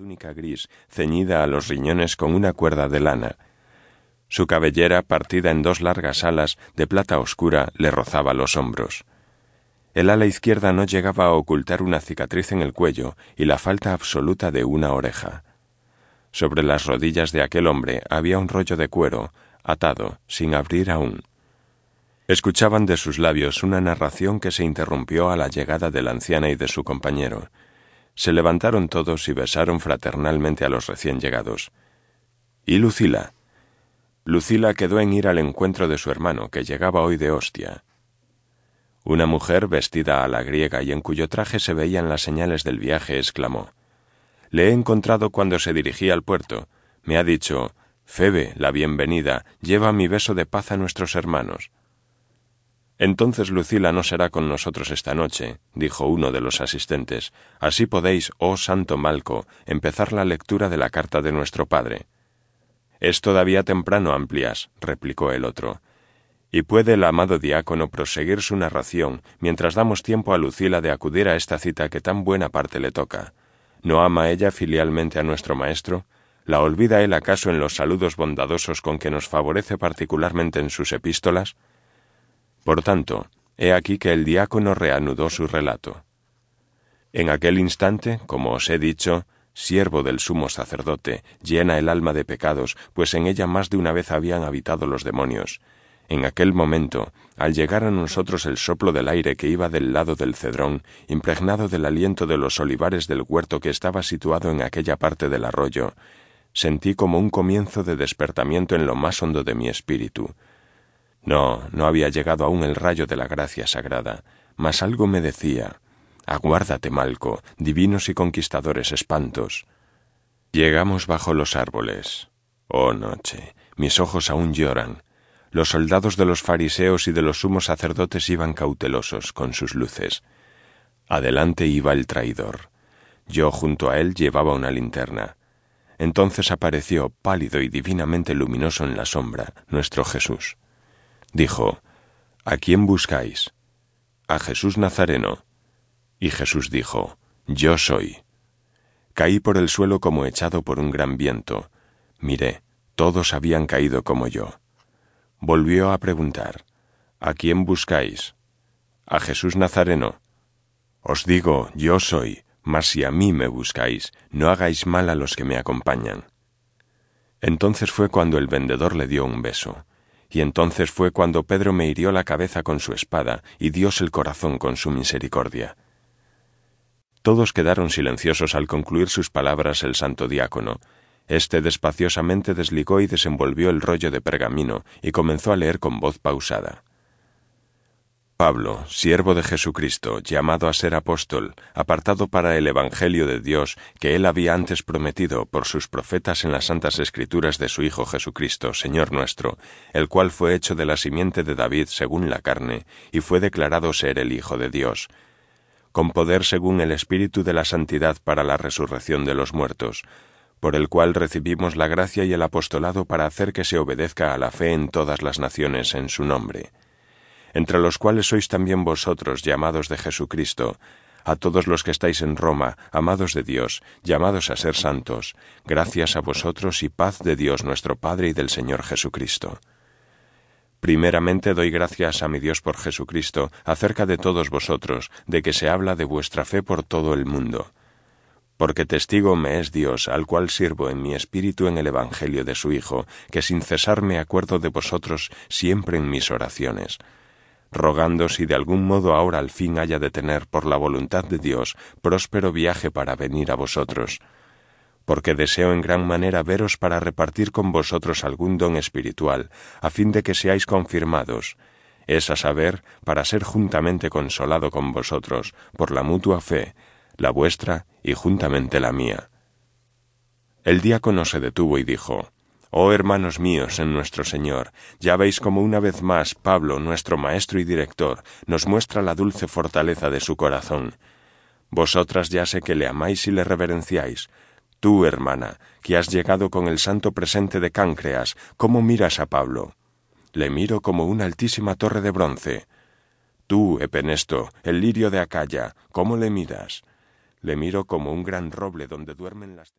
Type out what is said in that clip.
túnica gris ceñida a los riñones con una cuerda de lana. Su cabellera, partida en dos largas alas de plata oscura, le rozaba los hombros. El ala izquierda no llegaba a ocultar una cicatriz en el cuello y la falta absoluta de una oreja. Sobre las rodillas de aquel hombre había un rollo de cuero, atado, sin abrir aún. Escuchaban de sus labios una narración que se interrumpió a la llegada de la anciana y de su compañero. Se levantaron todos y besaron fraternalmente a los recién llegados. ¿Y Lucila? Lucila quedó en ir al encuentro de su hermano, que llegaba hoy de Ostia. Una mujer vestida a la griega y en cuyo traje se veían las señales del viaje exclamó Le he encontrado cuando se dirigía al puerto. Me ha dicho Febe, la bienvenida, lleva mi beso de paz a nuestros hermanos. Entonces Lucila no será con nosotros esta noche, dijo uno de los asistentes. Así podéis, oh santo Malco, empezar la lectura de la carta de nuestro Padre. Es todavía temprano, Amplias, replicó el otro. Y puede el amado diácono proseguir su narración mientras damos tiempo a Lucila de acudir a esta cita que tan buena parte le toca. ¿No ama ella filialmente a nuestro maestro? ¿La olvida él acaso en los saludos bondadosos con que nos favorece particularmente en sus epístolas? Por tanto, he aquí que el diácono reanudó su relato. En aquel instante, como os he dicho, siervo del sumo sacerdote, llena el alma de pecados, pues en ella más de una vez habían habitado los demonios, en aquel momento, al llegar a nosotros el soplo del aire que iba del lado del cedrón, impregnado del aliento de los olivares del huerto que estaba situado en aquella parte del arroyo, sentí como un comienzo de despertamiento en lo más hondo de mi espíritu. No, no había llegado aún el rayo de la gracia sagrada, mas algo me decía, aguárdate, Malco, divinos y conquistadores espantos. Llegamos bajo los árboles. Oh noche, mis ojos aún lloran, los soldados de los fariseos y de los sumos sacerdotes iban cautelosos con sus luces. Adelante iba el traidor. Yo junto a él llevaba una linterna. Entonces apareció, pálido y divinamente luminoso en la sombra, nuestro Jesús. Dijo, ¿A quién buscáis? A Jesús Nazareno. Y Jesús dijo, Yo soy. Caí por el suelo como echado por un gran viento. Miré, todos habían caído como yo volvió a preguntar, ¿A quién buscáis? A Jesús Nazareno. Os digo, yo soy, mas si a mí me buscáis, no hagáis mal a los que me acompañan. Entonces fue cuando el vendedor le dio un beso, y entonces fue cuando Pedro me hirió la cabeza con su espada y Dios el corazón con su misericordia. Todos quedaron silenciosos al concluir sus palabras el santo diácono, este despaciosamente desligó y desenvolvió el rollo de pergamino y comenzó a leer con voz pausada. Pablo, siervo de Jesucristo, llamado a ser apóstol, apartado para el Evangelio de Dios que él había antes prometido por sus profetas en las santas escrituras de su Hijo Jesucristo, Señor nuestro, el cual fue hecho de la simiente de David según la carne, y fue declarado ser el Hijo de Dios, con poder según el Espíritu de la Santidad para la resurrección de los muertos, por el cual recibimos la gracia y el apostolado para hacer que se obedezca a la fe en todas las naciones en su nombre, entre los cuales sois también vosotros llamados de Jesucristo, a todos los que estáis en Roma, amados de Dios, llamados a ser santos, gracias a vosotros y paz de Dios nuestro Padre y del Señor Jesucristo. Primeramente doy gracias a mi Dios por Jesucristo acerca de todos vosotros, de que se habla de vuestra fe por todo el mundo porque testigo me es Dios, al cual sirvo en mi espíritu en el Evangelio de su Hijo, que sin cesar me acuerdo de vosotros siempre en mis oraciones, rogando si de algún modo ahora al fin haya de tener por la voluntad de Dios próspero viaje para venir a vosotros, porque deseo en gran manera veros para repartir con vosotros algún don espiritual, a fin de que seáis confirmados, es a saber, para ser juntamente consolado con vosotros, por la mutua fe, la vuestra y juntamente la mía. El diácono se detuvo y dijo, Oh hermanos míos en nuestro Señor, ya veis como una vez más Pablo, nuestro maestro y director, nos muestra la dulce fortaleza de su corazón. Vosotras ya sé que le amáis y le reverenciáis. Tú, hermana, que has llegado con el santo presente de Cáncreas, ¿cómo miras a Pablo? Le miro como una altísima torre de bronce. Tú, Epenesto, el lirio de Acaya, ¿cómo le miras? Le miro como un gran roble donde duermen las...